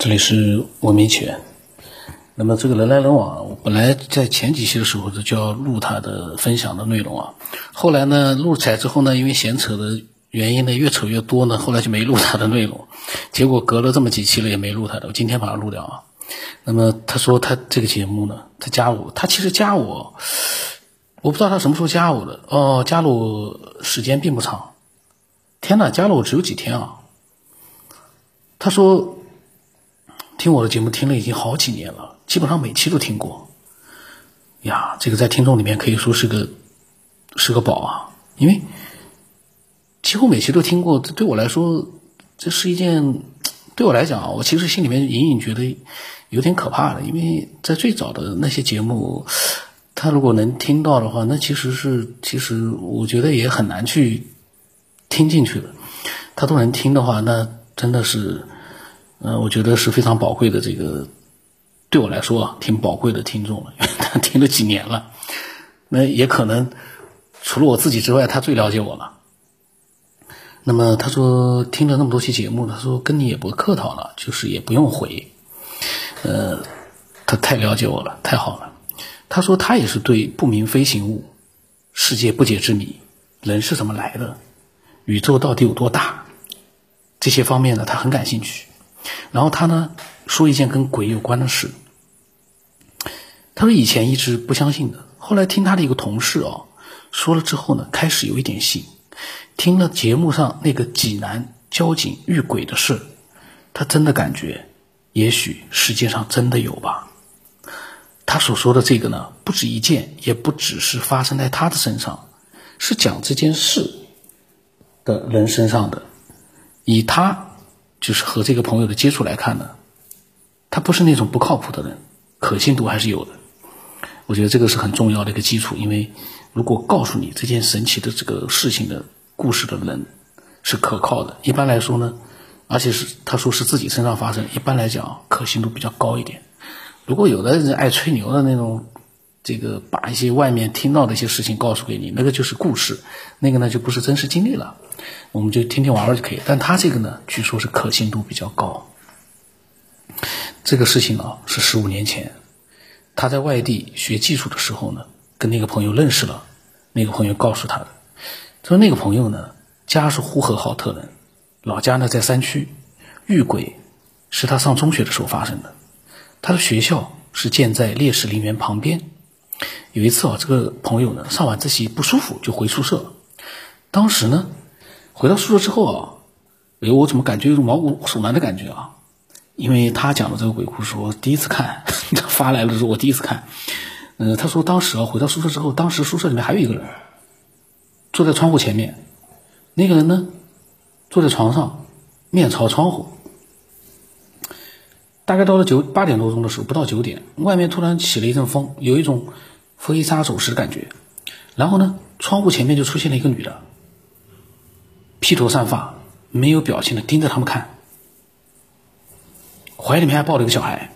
这里是文明起源。那么这个人来人往，本来在前几期的时候就要录他的分享的内容啊，后来呢录起来之后呢，因为闲扯的原因呢，越扯越多呢，后来就没录他的内容。结果隔了这么几期了也没录他的，我今天把它录掉啊。那么他说他这个节目呢，他加我，他其实加我，我不知道他什么时候加我的哦，加了我时间并不长。天呐，加了我只有几天啊。他说。听我的节目听了已经好几年了，基本上每期都听过。呀，这个在听众里面可以说是个是个宝啊，因为几乎每期都听过。这对我来说，这是一件对我来讲，我其实心里面隐隐觉得有点可怕的，因为在最早的那些节目，他如果能听到的话，那其实是其实我觉得也很难去听进去的。他都能听的话，那真的是。嗯，我觉得是非常宝贵的，这个对我来说啊，挺宝贵的听众了，他听了几年了，那也可能除了我自己之外，他最了解我了。那么他说听了那么多期节目，他说跟你也不客套了，就是也不用回，呃，他太了解我了，太好了。他说他也是对不明飞行物、世界不解之谜、人是怎么来的、宇宙到底有多大这些方面呢，他很感兴趣。然后他呢说一件跟鬼有关的事。他说以前一直不相信的，后来听他的一个同事哦说了之后呢，开始有一点信。听了节目上那个济南交警遇鬼的事，他真的感觉，也许世界上真的有吧。他所说的这个呢，不止一件，也不只是发生在他的身上，是讲这件事的人身上的，以他。就是和这个朋友的接触来看呢，他不是那种不靠谱的人，可信度还是有的。我觉得这个是很重要的一个基础，因为如果告诉你这件神奇的这个事情的故事的人是可靠的，一般来说呢，而且是他说是自己身上发生，一般来讲可信度比较高一点。如果有的人爱吹牛的那种，这个把一些外面听到的一些事情告诉给你，那个就是故事，那个呢就不是真实经历了。我们就听听玩玩就可以，但他这个呢，据说是可信度比较高。这个事情啊，是十五年前，他在外地学技术的时候呢，跟那个朋友认识了，那个朋友告诉他的，说那个朋友呢，家是呼和浩特人，老家呢在山区，遇鬼是他上中学的时候发生的，他的学校是建在烈士陵园旁边。有一次啊，这个朋友呢上晚自习不舒服就回宿舍，当时呢。回到宿舍之后啊，哎，我怎么感觉有种毛骨悚然的感觉啊？因为他讲的这个鬼故事，我第一次看，他发来了之后我第一次看。嗯，他说当时啊，回到宿舍之后，当时宿舍里面还有一个人坐在窗户前面，那个人呢坐在床上，面朝窗户。大概到了九八点多钟的时候，不到九点，外面突然起了一阵风，有一种飞沙走石的感觉。然后呢，窗户前面就出现了一个女的。披头散发、没有表情的盯着他们看，怀里面还抱了一个小孩，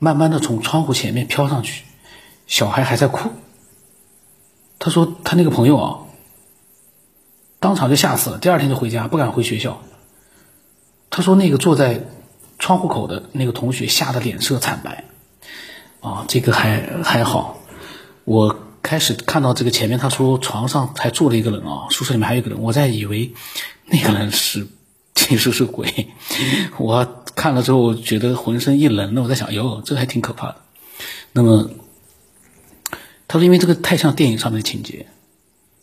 慢慢的从窗户前面飘上去，小孩还在哭。他说他那个朋友啊，当场就吓死了，第二天就回家，不敢回学校。他说那个坐在窗户口的那个同学吓得脸色惨白，啊，这个还还好，我。开始看到这个前面，他说床上还坐了一个人啊，宿舍里面还有一个人，我在以为那个人是其实是鬼，我看了之后我觉得浑身一冷，那我在想，哟，这还挺可怕的。那么他说，因为这个太像电影上面的情节，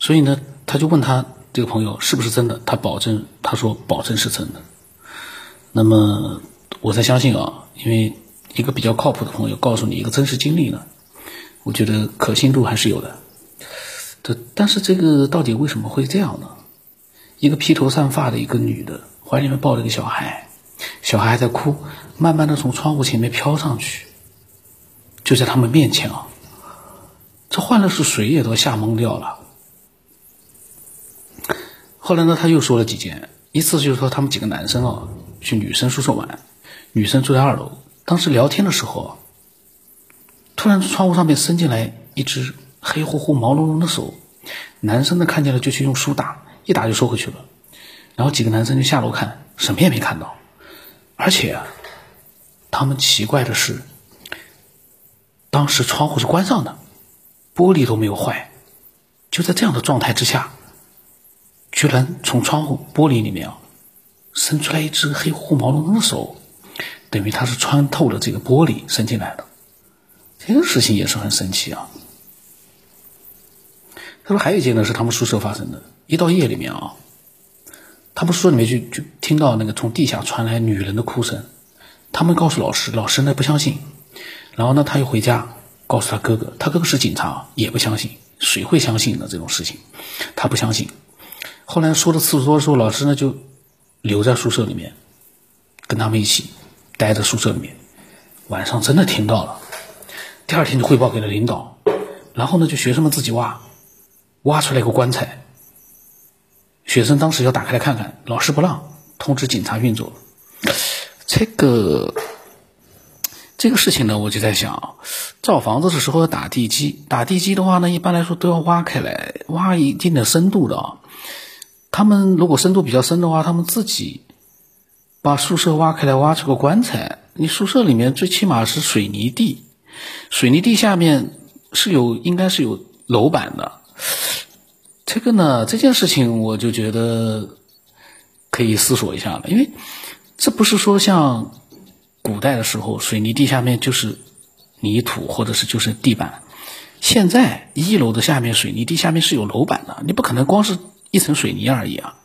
所以呢，他就问他这个朋友是不是真的，他保证，他说保证是真的。那么我才相信啊，因为一个比较靠谱的朋友告诉你一个真实经历呢。我觉得可信度还是有的，这但是这个到底为什么会这样呢？一个披头散发的一个女的，怀里面抱着一个小孩，小孩还在哭，慢慢的从窗户前面飘上去，就在他们面前啊，这换了是谁也都吓懵掉了。后来呢，他又说了几件，一次就是说他们几个男生啊去女生宿舍玩，女生住在二楼，当时聊天的时候。突然，窗户上面伸进来一只黑乎乎、毛茸茸的手，男生呢看见了就去用书打，一打就收回去了。然后几个男生就下楼看，什么也没看到。而且，他们奇怪的是，当时窗户是关上的，玻璃都没有坏，就在这样的状态之下，居然从窗户玻璃里面啊，伸出来一只黑乎乎、毛茸茸的手，等于他是穿透了这个玻璃伸进来的。这个事情也是很神奇啊。他说还有一件呢是他们宿舍发生的，一到夜里面啊，他们宿舍里面就就听到那个从地下传来女人的哭声，他们告诉老师，老师呢不相信，然后呢他又回家告诉他哥哥，他哥哥是警察也不相信，谁会相信呢这种事情？他不相信。后来说的次数多的时候，老师呢就留在宿舍里面，跟他们一起待在宿舍里面，晚上真的听到了，第二天就汇报给了领导，然后呢就学生们自己挖。挖出来一个棺材，学生当时要打开来看看，老师不让，通知警察运作。这个这个事情呢，我就在想，造房子的时候要打地基，打地基的话呢，一般来说都要挖开来，挖一定的深度的啊。他们如果深度比较深的话，他们自己把宿舍挖开来，挖出个棺材。你宿舍里面最起码是水泥地，水泥地下面是有应该是有楼板的。这个呢，这件事情我就觉得可以思索一下了，因为这不是说像古代的时候，水泥地下面就是泥土或者是就是地板。现在一楼的下面水泥地下面是有楼板的，你不可能光是一层水泥而已啊。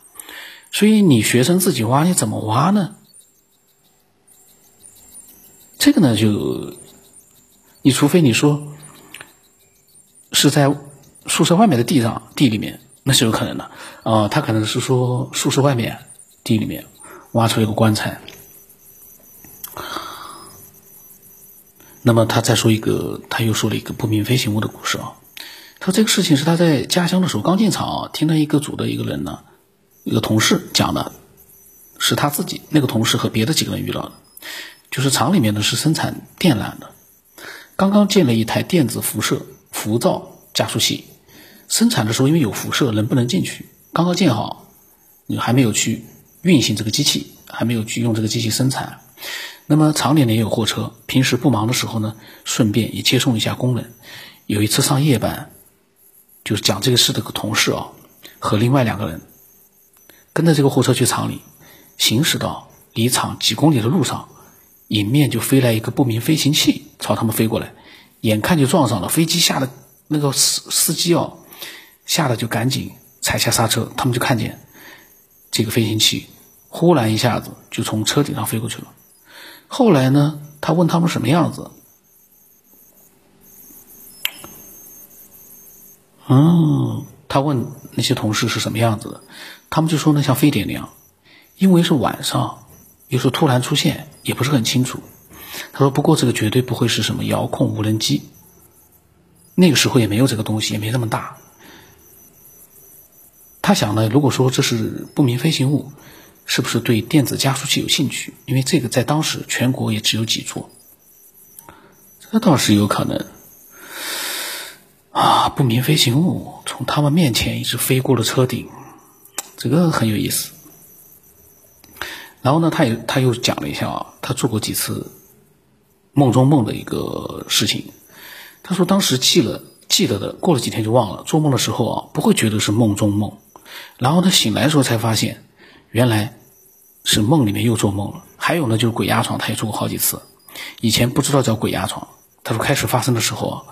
所以你学生自己挖，你怎么挖呢？这个呢，就你除非你说是在。宿舍外面的地上地里面那是有可能的，啊，他可能是说宿舍外面地里面挖出一个棺材。那么他再说一个，他又说了一个不明飞行物的故事啊。他说这个事情是他在家乡的时候刚进厂，听到一个组的一个人呢，一个同事讲的，是他自己那个同事和别的几个人遇到的，就是厂里面呢是生产电缆的，刚刚建了一台电子辐射浮躁加速器。生产的时候，因为有辐射，能不能进去。刚刚建好，你还没有去运行这个机器，还没有去用这个机器生产。那么厂里呢也有货车，平时不忙的时候呢，顺便也接送一下工人。有一次上夜班，就是讲这个事的同事啊，和另外两个人跟着这个货车去厂里，行驶到离厂几公里的路上，迎面就飞来一个不明飞行器朝他们飞过来，眼看就撞上了，飞机吓得那个司司机哦。吓得就赶紧踩下刹车，他们就看见这个飞行器忽然一下子就从车顶上飞过去了。后来呢，他问他们什么样子？嗯，他问那些同事是什么样子的，他们就说呢像飞碟那样，因为是晚上，有时候突然出现也不是很清楚。他说不过这个绝对不会是什么遥控无人机，那个时候也没有这个东西，也没那么大。他想呢，如果说这是不明飞行物，是不是对电子加速器有兴趣？因为这个在当时全国也只有几座，这倒是有可能。啊，不明飞行物从他们面前一直飞过了车顶，这个很有意思。然后呢，他也他又讲了一下啊，他做过几次梦中梦的一个事情。他说当时记了记得的，过了几天就忘了。做梦的时候啊，不会觉得是梦中梦。然后他醒来的时候才发现，原来是梦里面又做梦了。还有呢，就是鬼压床，他也做过好几次。以前不知道叫鬼压床，他说开始发生的时候啊，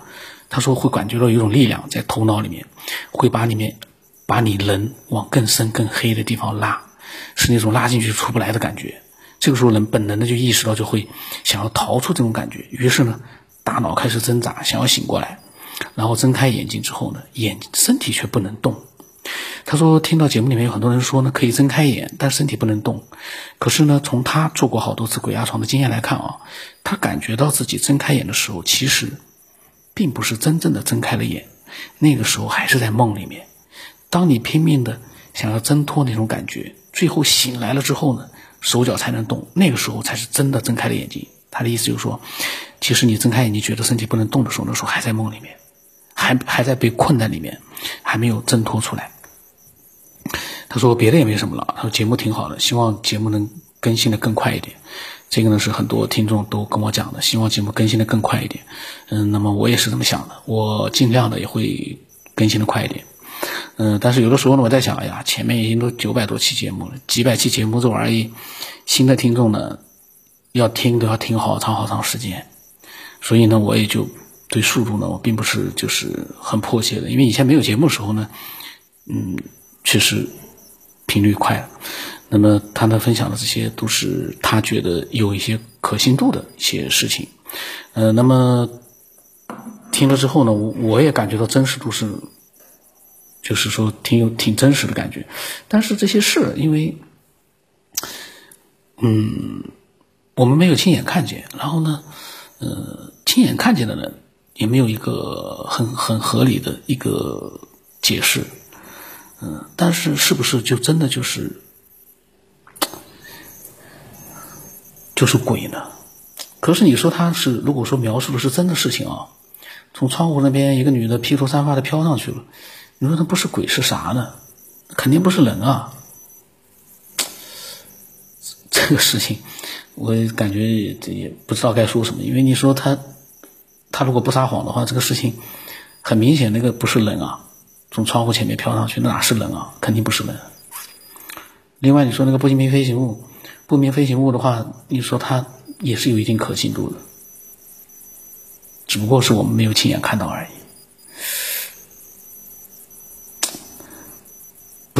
他说会感觉到有种力量在头脑里面，会把里面把你人往更深更黑的地方拉，是那种拉进去出不来的感觉。这个时候人本能的就意识到，就会想要逃出这种感觉，于是呢，大脑开始挣扎，想要醒过来，然后睁开眼睛之后呢，眼身体却不能动。他说：“听到节目里面有很多人说呢，可以睁开眼，但身体不能动。可是呢，从他做过好多次鬼压床的经验来看啊，他感觉到自己睁开眼的时候，其实并不是真正的睁开了眼，那个时候还是在梦里面。当你拼命的想要挣脱那种感觉，最后醒来了之后呢，手脚才能动，那个时候才是真的睁开了眼睛。他的意思就是说，其实你睁开眼睛觉得身体不能动的时候，那时候还在梦里面，还还在被困在里面，还没有挣脱出来。”他说别的也没什么了，他说节目挺好的，希望节目能更新的更快一点。这个呢是很多听众都跟我讲的，希望节目更新的更快一点。嗯，那么我也是这么想的，我尽量的也会更新的快一点。嗯，但是有的时候呢，我在想，哎呀，前面已经都九百多期节目了，几百期节目这玩意，新的听众呢，要听都要听好长好长时间。所以呢，我也就对速度呢，我并不是就是很迫切的，因为以前没有节目的时候呢，嗯，确实频率快。那么他呢分享的这些都是他觉得有一些可信度的一些事情，呃，那么听了之后呢，我我也感觉到真实度是，就是说挺有挺真实的感觉。但是这些事，因为，嗯，我们没有亲眼看见，然后呢，呃，亲眼看见的人也没有一个很很合理的一个解释，嗯，但是是不是就真的就是？就是鬼呢，可是你说他是，如果说描述的是真的事情啊，从窗户那边一个女的披头散发的飘上去了，你说他不是鬼是啥呢？肯定不是人啊！这个事情，我感觉这也不知道该说什么，因为你说他，他如果不撒谎的话，这个事情很明显，那个不是人啊，从窗户前面飘上去，那哪是人啊？肯定不是人。另外，你说那个不明飞行物。不明飞行物的话，你说它也是有一定可信度的，只不过是我们没有亲眼看到而已。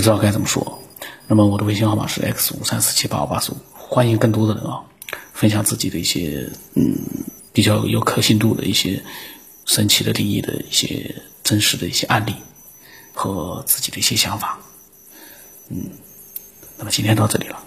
不知道该怎么说。那么我的微信号码是 x 五三四七八五八四五，欢迎更多的人啊，分享自己的一些嗯比较有可信度的一些神奇的定义的一些真实的一些案例和自己的一些想法。嗯，那么今天到这里了。